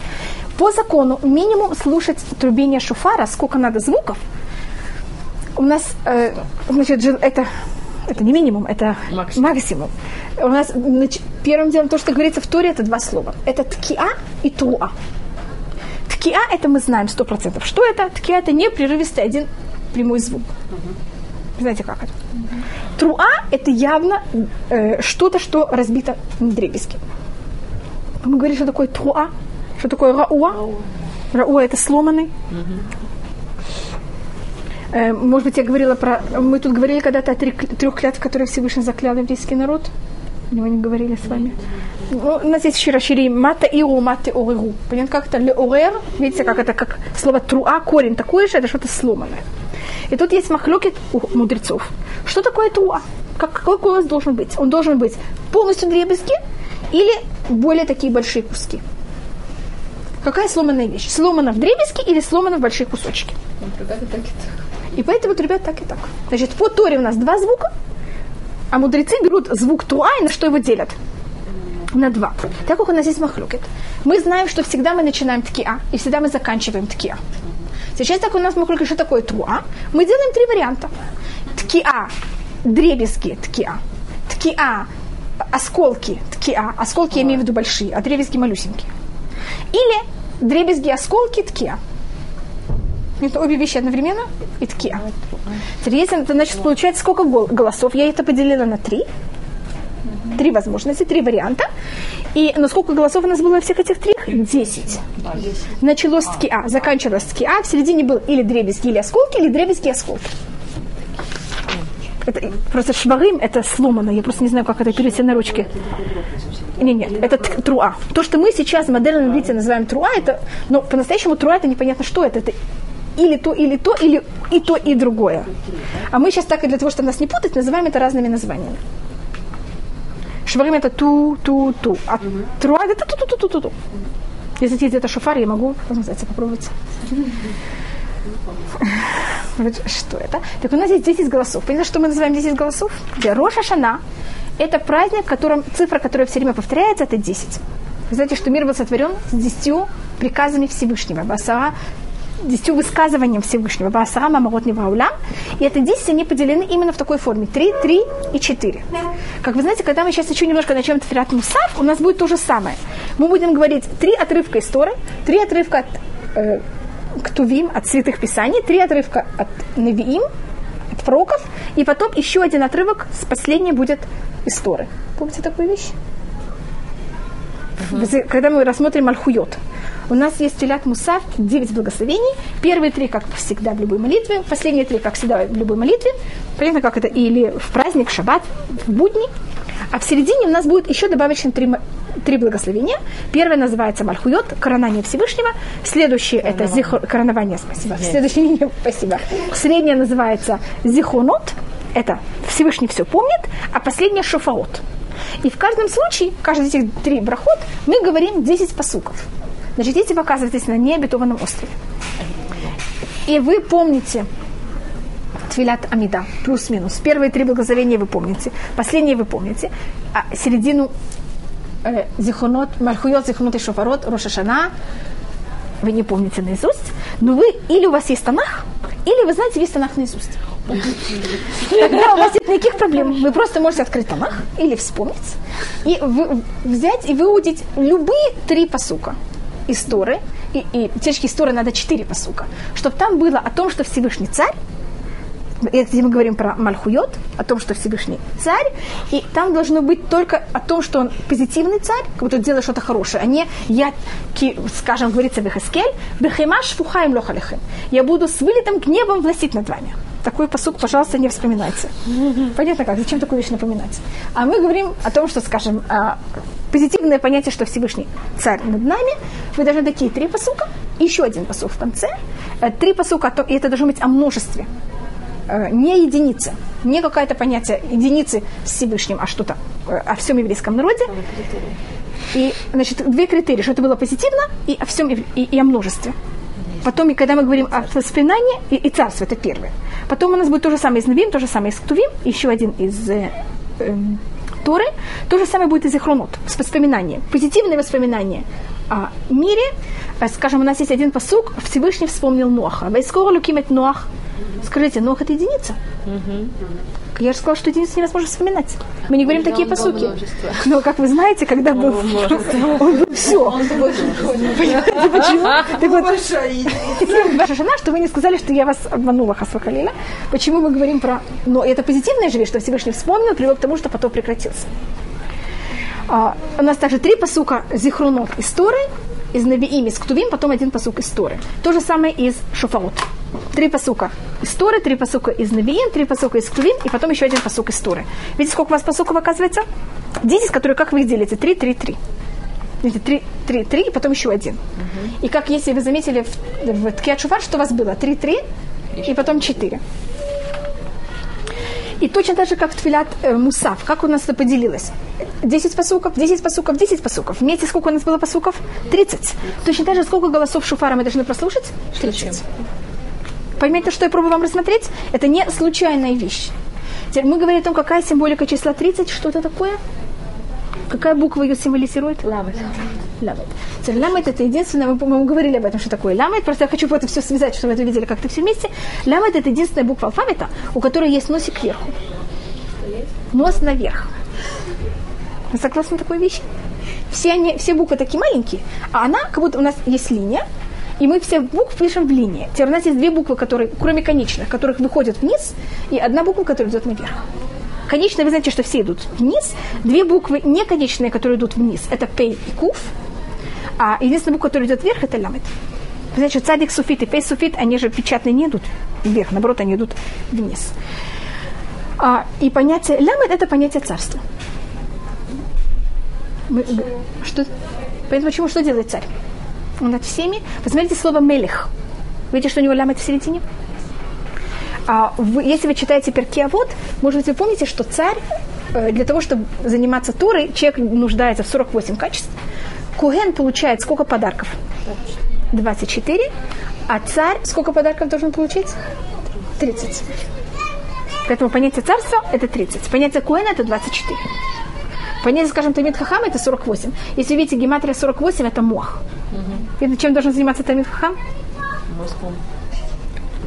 По закону минимум слушать трубение шуфара, сколько надо звуков. У нас, э, значит, это, это не минимум, это максимум. У нас нач- первым делом то, что говорится в Торе, это два слова. Это ткиа и туа. Ткиа это мы знаем сто процентов. Что это? Ткиа это непрерывистый один прямой звук. Знаете, как это? Труа – это явно э, что-то, что разбито на дребезги. Мы говорим, что такое труа, что такое рауа. Рауа – это сломанный. Э, Может быть, я говорила про... Мы тут говорили когда-то о трех клятв, которые Всевышний заклял еврейский народ. Мы не говорили с вами? Ну, у нас есть еще расширение мата иру, мата оригу. Понятно, как это леорер? Видите, как это, как слово труа, корень такой же, это что-то сломанное. И тут есть махлокет у мудрецов. Что такое труа? Как, какой голос должен быть? Он должен быть полностью дребезги или более такие большие куски? Какая сломанная вещь? Сломана в дребезги или сломана в большие кусочки? И поэтому, ребят, так и так. Значит, по Торе у нас два звука, а мудрецы берут звук туа и на что его делят? На два. Так как у нас есть махлюкет, мы знаем, что всегда мы начинаем ткиа, и всегда мы заканчиваем ткиа. Сейчас так у нас махлюкет, что такое туа? Мы делаем три варианта. Ткиа, дребезги ткиа. Ткиа, осколки ткиа. Осколки я имею в виду большие, а дребезги малюсенькие. Или дребезги, осколки ткиа. Это обе вещи одновременно и ткиа. Теперь, если это, значит, получается сколько гол- голосов? Я это поделила на три. Три возможности, три варианта. И на сколько голосов у нас было всех этих трех? Десять. Началось с ткиа, заканчивалось с ткиа. В середине был или дребезги, или осколки, или дребезги осколки. Это, просто шварым это сломано. Я просто не знаю, как это перевести на ручке. Нет, нет, это труа. То, что мы сейчас в модерном иврите называем труа, это, но по-настоящему труа это непонятно, что это. Это или то, или то, или и то, и другое. А мы сейчас так, и для того, чтобы нас не путать, называем это разными названиями. Шварим это ту, ту, ту. А труа это ту, ту, ту, ту, ту, ту. Если есть где-то шофар, я могу, называется, попробовать. Что это? Так у нас есть 10 голосов. Понятно, что мы называем 10 голосов? Где Роша Шана – это праздник, в котором цифра, которая все время повторяется, это 10. Вы знаете, что мир был сотворен с 10 приказами Всевышнего. Басара десятью высказыванием Всевышнего. Басара Мамарот Неваулям. И это 10, они поделены именно в такой форме. 3, 3 и 4. Как вы знаете, когда мы сейчас еще немножко начнем Тфилат Мусав, у нас будет то же самое. Мы будем говорить три отрывка из Торы, три отрывка от э, Ктувим, от святых писаний, три отрывка от Навиим, от пророков, и потом еще один отрывок, с последней будет из Торы. Помните такую вещь? Когда мы рассмотрим Альхуйот, у нас есть Тилят Мусав, 9 благословений. Первые три, как всегда, в любой молитве. Последние три, как всегда, в любой молитве. Понятно, как это или в праздник, в шаббат, в будни. А в середине у нас будет еще добавочно три, три благословения. Первое называется Мальхуйот, коронание Всевышнего. Следующее это зихо... коронование, спасибо. Следующее, спасибо. Среднее называется Зихонот, это Всевышний все помнит, а последнее Шофаот. И в каждом случае, каждый из этих три брахот, мы говорим 10 посуков. Значит, если вы оказываетесь на необетованном острове, и вы помните Твилят Амида, плюс-минус. Первые три благословения вы помните, последние вы помните, а середину э, Зихонот, Мальхуйот, Зихонот и Шофарот, Рошашана, вы не помните наизусть, но вы, или у вас есть Танах, или вы знаете весь Танах наизусть. Тогда у вас нет никаких проблем. Вы просто можете открыть Танах или вспомнить, и вы- взять и выудить любые три посука из Торы, и, и течки из надо четыре посука, чтобы там было о том, что Всевышний царь, где мы говорим про Мальхуйот, о том, что Всевышний царь, и там должно быть только о том, что он позитивный царь, как будто делает что-то хорошее, а не я, скажем, говорится в Ихаскель, «Бехемаш фухаем лохалехем». Я буду с вылетом гневом властить над вами. Такой посук, пожалуйста, не вспоминайте. Понятно как? Зачем такую вещь напоминать? А мы говорим о том, что, скажем, а, позитивное понятие, что Всевышний царь над нами. Вы должны такие три посука, еще один посук в конце. Э, Три посука, и это должно быть о множестве э, не единица, не какое-то понятие единицы Всевышним, а что-то э, о всем еврейском народе. И, значит, две критерии, что это было позитивно и о всем и, и о множестве. Потом, и когда мы говорим о воспоминании и, и царстве, это первое. Потом у нас будет то же самое из Навим, то же самое из Ктувим, еще один из э, эм, Торы. То же самое будет из Ихронот, с воспоминанием. Позитивные воспоминания о мире. Э, Скажем, у нас есть один посук, Всевышний вспомнил Ноаха. Вайскоро лукимет Ноах. Скажите, Ноах это единица? Я же сказала, что единицу невозможно вспоминать. Мы не говорим такие посуки. Но, как вы знаете, когда был... Он был все. Понимаете, почему? Так вот, Ваша жена, что вы не сказали, что я вас обманула, Хасвакалина. Почему мы говорим про... Но это позитивная же вещь, что Всевышний вспомнил, привел к тому, что потоп прекратился. А, у нас также три посука Зихрунот из Торы, из Навиим, из Ктувим, потом один посук из Торы. То же самое из Шофаот. Три посука из Торы, три посука из Навиин, три посука из Клювин, и потом еще один посук из Торы. Видите, сколько у вас посуков оказывается? Десять, которые, как вы их делите? Три, три, три. Видите, три, три, три, и потом еще один. И как, если вы заметили в, в Ткиат Шуфар, что у вас было? Три, три, и потом четыре. И точно так же, как в Тфилят э, Мусав. Как у нас это поделилось? 10 посуков, 10 посуков, 10 посуков. Вместе сколько у нас было посуков? 30. Точно так же, сколько голосов шуфара мы должны прослушать? 30. Поймите, что я пробую вам рассмотреть? Это не случайная вещь. Теперь мы говорим о том, какая символика числа 30, что это такое? Какая буква ее символизирует? Ламет. Ламет. Теперь ламет это единственное, мы, по-моему, говорили об этом, что такое ламет, просто я хочу это все связать, чтобы вы это видели как-то все вместе. Ламет это единственная буква алфавита, у которой есть носик кверху. Нос наверх. Вы согласны такой вещи? Все, они, все буквы такие маленькие, а она, как будто у нас есть линия, и мы все буквы пишем в линии. Теперь у нас есть две буквы, которые, кроме конечных, которых выходят вниз, и одна буква, которая идет наверх. Конечные, вы знаете, что все идут вниз. Две буквы неконечные, которые идут вниз, это пей и куф. А единственная буква, которая идет вверх, это ламет. Что цадик, суфит и пей, суфит, они же печатные не идут вверх, наоборот, они идут вниз. А, и понятие ламет – это понятие царства. Мы, что, поэтому почему что делает царь? Он над всеми. Посмотрите слово мелех. Видите, что у него лямет в середине? А вы, если вы читаете Перкиавод, может быть, вы помните, что царь э, для того, чтобы заниматься Турой, человек нуждается в 48 качеств. Куген получает сколько подарков? 24. А царь сколько подарков должен получить? 30. Поэтому понятие царства – это 30. Понятие Куэна – это 24. Понятие, скажем, Тамид Хахам – это 48. Если видите, гематрия 48 – это мох. Угу. Чем должен заниматься Тамид Хахам? Мозгом.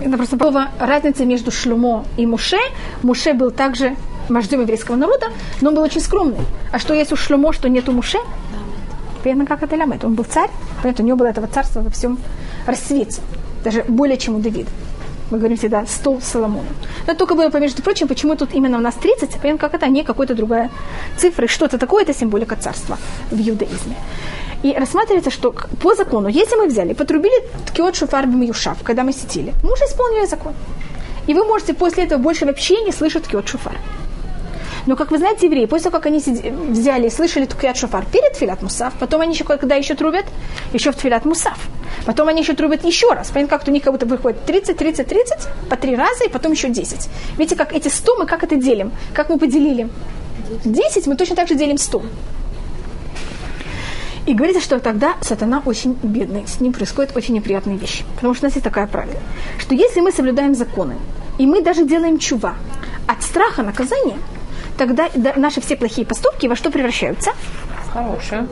Это просто была разница между Шлюмо и Муше. Муше был также вождем еврейского народа, но он был очень скромный. А что есть у Шлюмо, что нет у Муше? Понятно, как это лямет. Он был царь, понятно, у него было этого царства во всем расцвете. Даже более, чем у Давида. Мы говорим всегда стол Соломона. Но только было, между прочим, почему тут именно у нас 30, понятно, как это, а не какая-то другая цифра. Что-то такое, это символика царства в иудаизме. И рассматривается, что по закону, если мы взяли, потрубили ткиот шуфар юшав, когда мы сидели, мы уже исполнили закон. И вы можете после этого больше вообще не слышать ткиот шуфар. Но, как вы знаете, евреи, после того, как они взяли и слышали ткиот шуфар перед тфилат мусав, потом они еще, когда еще трубят, еще в тфилат мусав. Потом они еще трубят еще раз. Понятно, как у них как будто выходит 30, 30, 30, по три раза, и потом еще 10. Видите, как эти 100 мы как это делим? Как мы поделили? 10 мы точно так же делим 100. И говорится, что тогда сатана очень бедный, с ним происходит очень неприятные вещи. Потому что у нас есть такая правило, что если мы соблюдаем законы, и мы даже делаем чува от страха наказания, тогда наши все плохие поступки во что превращаются? Хорошее.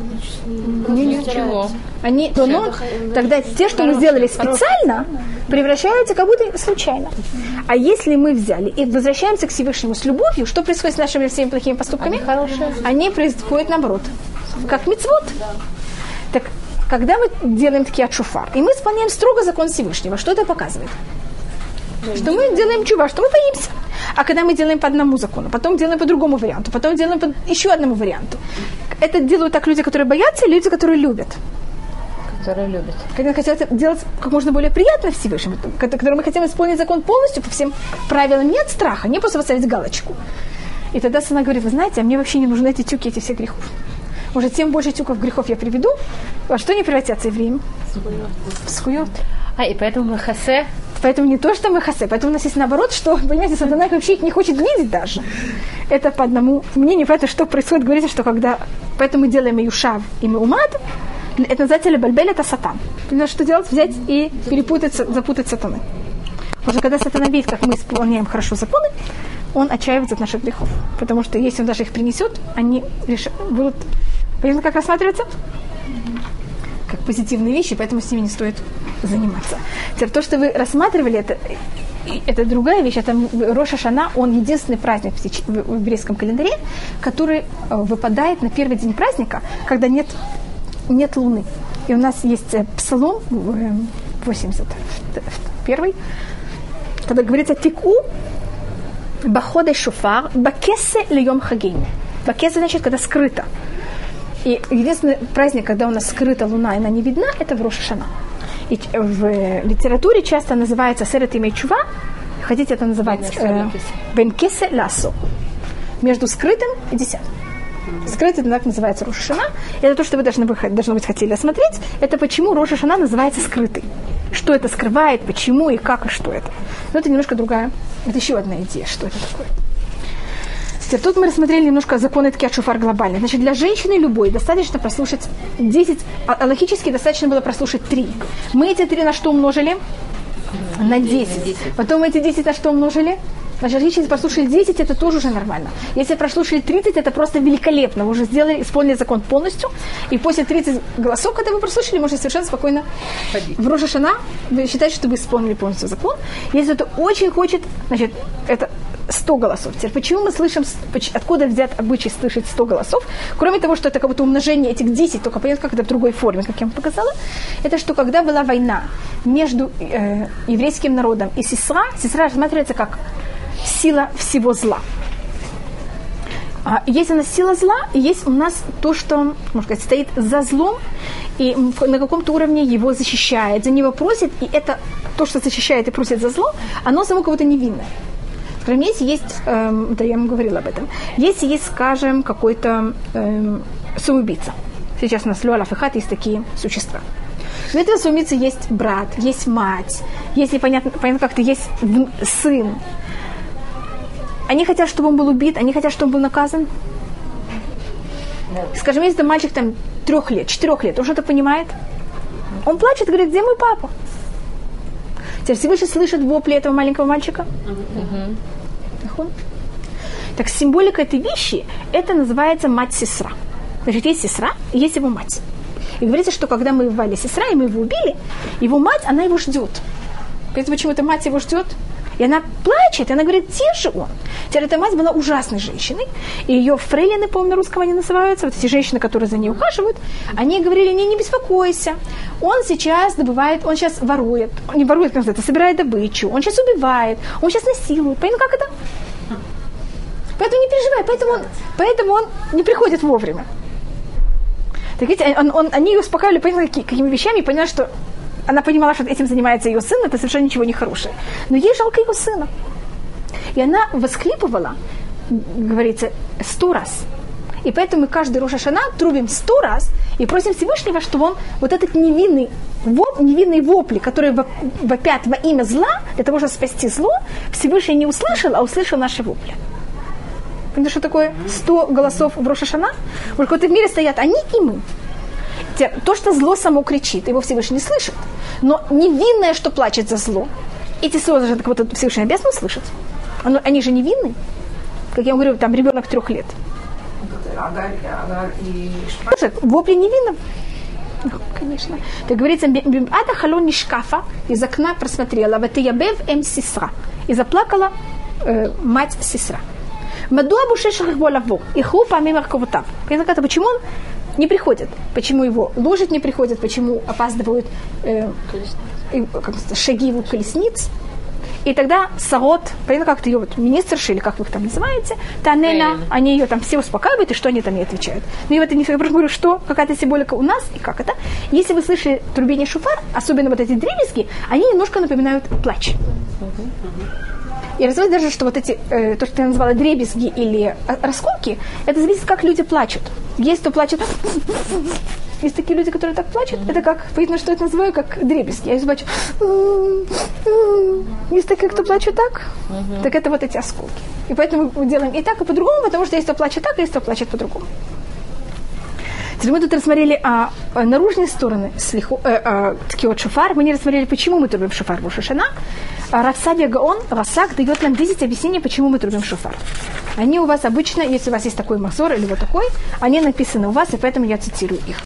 Не, Ничего. Они, то, но, тогда те, что мы сделали специально, превращаются как будто случайно. А если мы взяли и возвращаемся к Всевышнему с любовью, что происходит с нашими всеми плохими поступками? Они хорошие. Они происходят наоборот. Как мицвод. Так, когда мы делаем такие отшуфар, и мы исполняем строго закон Всевышнего, что это показывает? Что мы делаем чува, что мы боимся. А когда мы делаем по одному закону, потом делаем по другому варианту, потом делаем по еще одному варианту. Это делают так люди, которые боятся, и люди, которые любят. Которые любят. Когда хотят делать как можно более приятно Всевышнему, когда мы хотим исполнить закон полностью по всем правилам, нет страха, не просто поставить галочку. И тогда Сана говорит, вы знаете, а мне вообще не нужны эти тюки, эти все грехов. Может, тем больше тюков грехов я приведу, во что не превратятся евреям? В схует. А, и поэтому мы хасе Поэтому не то, что мы хасе, поэтому у нас есть наоборот, что, понимаете, сатана вообще их не хочет видеть даже. Это по одному мнению, поэтому что происходит, говорится, что когда, поэтому мы делаем юшав и мы умад, это называется лебальбель, это сатан. Понимаете, что делать? Взять и перепутать, запутать сатаны. Потому что когда сатана видит, как мы исполняем хорошо законы, он отчаивается от наших грехов. Потому что если он даже их принесет, они реш... будут... Понятно, как рассматриваться? Как позитивные вещи, поэтому с ними не стоит заниматься. Теперь то, что вы рассматривали, это, это другая вещь. Это Роша Шана, он единственный праздник в еврейском календаре, который э, выпадает на первый день праздника, когда нет, нет луны. И у нас есть э, псалом 81, когда говорится «Тику бахода шуфар бакесе льем хагейн». Бакесе значит, когда скрыто. И единственный праздник, когда у нас скрыта луна, и она не видна, это в Рошашана. И в литературе часто называется серет имя чува, хотите это называть э, бенкесе ласо, между скрытым и десятым. Скрытый знак называется Рошашана. Это то, что вы должны, должно быть хотели осмотреть. Это почему Рошашана называется скрытый. Что это скрывает, почему и как, и что это. Но это немножко другая. Это еще одна идея, что это такое. Теперь тут мы рассмотрели немножко законы ткет шуфар глобально. Значит, для женщины любой достаточно прослушать 10, а а логически достаточно было прослушать 3. Мы эти 3 на что умножили? На 10. Потом эти 10 на что умножили? Значит, если прослушали 10, это тоже уже нормально. Если прослушали 30, это просто великолепно. Вы уже сделали, исполнили закон полностью. И после 30 голосов, когда вы прослушали, можете совершенно спокойно в Рожешана вы считаете, что вы исполнили полностью закон. Если кто-то очень хочет, значит, это 100 голосов. Теперь, почему мы слышим, откуда взят обычай слышать 100 голосов? Кроме того, что это как будто умножение этих 10, только понятно, как это в другой форме, как я вам показала, это что когда была война между э, еврейским народом и сестра, сестра рассматривается как сила всего зла. А, Есть у нас сила зла, и есть у нас то, что, можно сказать, стоит за злом, и на каком-то уровне его защищает, за него просит, и это то, что защищает и просит за зло, оно само кого-то невинное. Скажем, если есть, эм, да я вам говорила об этом, если есть, скажем, какой-то эм, самоубийца, сейчас у нас Луала Фихат есть такие существа. У этого самоубийцы есть брат, есть мать, есть непонятно, понятно как-то есть сын, они хотят, чтобы он был убит, они хотят, чтобы он был наказан. Скажем, если мальчик там трех лет, четырех лет, он что-то понимает? Он плачет, говорит, где мой папа? Теперь Всевышний слышит вопли этого маленького мальчика. Так символика этой вещи, это называется мать-сестра. Значит, есть сестра и есть его мать. И говорится, что когда мы воевали сестра, и мы его убили, его мать, она его ждет. Понимаете, почему эта мать его ждет? И она плачет, и она говорит, где же он? Теперь эта мать была ужасной женщиной, и ее фрейлины, по-моему, на русском они называются, вот эти женщины, которые за ней ухаживают, они говорили, не, не беспокойся, он сейчас добывает, он сейчас ворует, он не ворует, как это, собирает добычу, он сейчас убивает, он сейчас насилует. Понятно, как это? Поэтому не переживай, поэтому он, поэтому он не приходит вовремя. Так видите, он, он, они ее успокаивали, понятно, какими, вещами, и поняла, что она понимала, что этим занимается ее сын, это совершенно ничего не хорошее. Но ей жалко его сына. И она восклипывала, говорится, сто раз. И поэтому мы каждый Рошашана трубим сто раз и просим Всевышнего, чтобы он вот этот невинный, воп, невинный вопли, который воп- вопят во имя зла, для того, чтобы спасти зло, Всевышний не услышал, а услышал наши вопли. Понимаете, что такое 100 голосов в Рошашана? Вот в в мире стоят они и мы. Те- То, что зло само кричит, его Всевышний не слышит. Но невинное, что плачет за зло, эти слезы же как будто Всевышний обязан услышать. Они же невинны. Как я вам говорю, там ребенок трех лет. Агарь, Агар и. Слушай, вопли невинным. Ну, Конечно. Так говорится, Ада халон шкафа из окна просмотрела, в ябев эм сестра. И заплакала э, мать сестра. Мадуа бушеш лаво. И хлупа мимо ковутав. Почему он не приходит? Почему его ложить не приходит? Почему опаздывают э, и, шаги его колесниц? И тогда Сарот, понятно, как-то ее вот министрши, или как вы их там называете, Танена, они ее там все успокаивают, и что они там ей отвечают. Но я в это не я просто говорю, что какая-то символика у нас, и как это. Если вы слышали трубение шуфар, особенно вот эти дребезги, они немножко напоминают плач. И разве даже, что вот эти, э, то, что я назвала дребезги или э, расколки, это зависит, как люди плачут. Есть кто плачет, есть такие люди, которые так плачут, это как, видно, что это называю, как дребезги. Я плачу. Есть такие, кто плачут так, так это вот эти осколки. И поэтому мы делаем и так, и по-другому, потому что есть кто плачет так, и есть кто плачет по-другому. Тут рассмотрели а, а, наружные стороны слиху, э, а, ткиот шофар. Мы не рассмотрели, почему мы трубим шофар в Рошашана. А Равсадия Гаон, Расак, дает нам 10 объяснений, почему мы трубим шофар. Они у вас обычно, если у вас есть такой махзор или вот такой, они написаны у вас, и поэтому я цитирую их.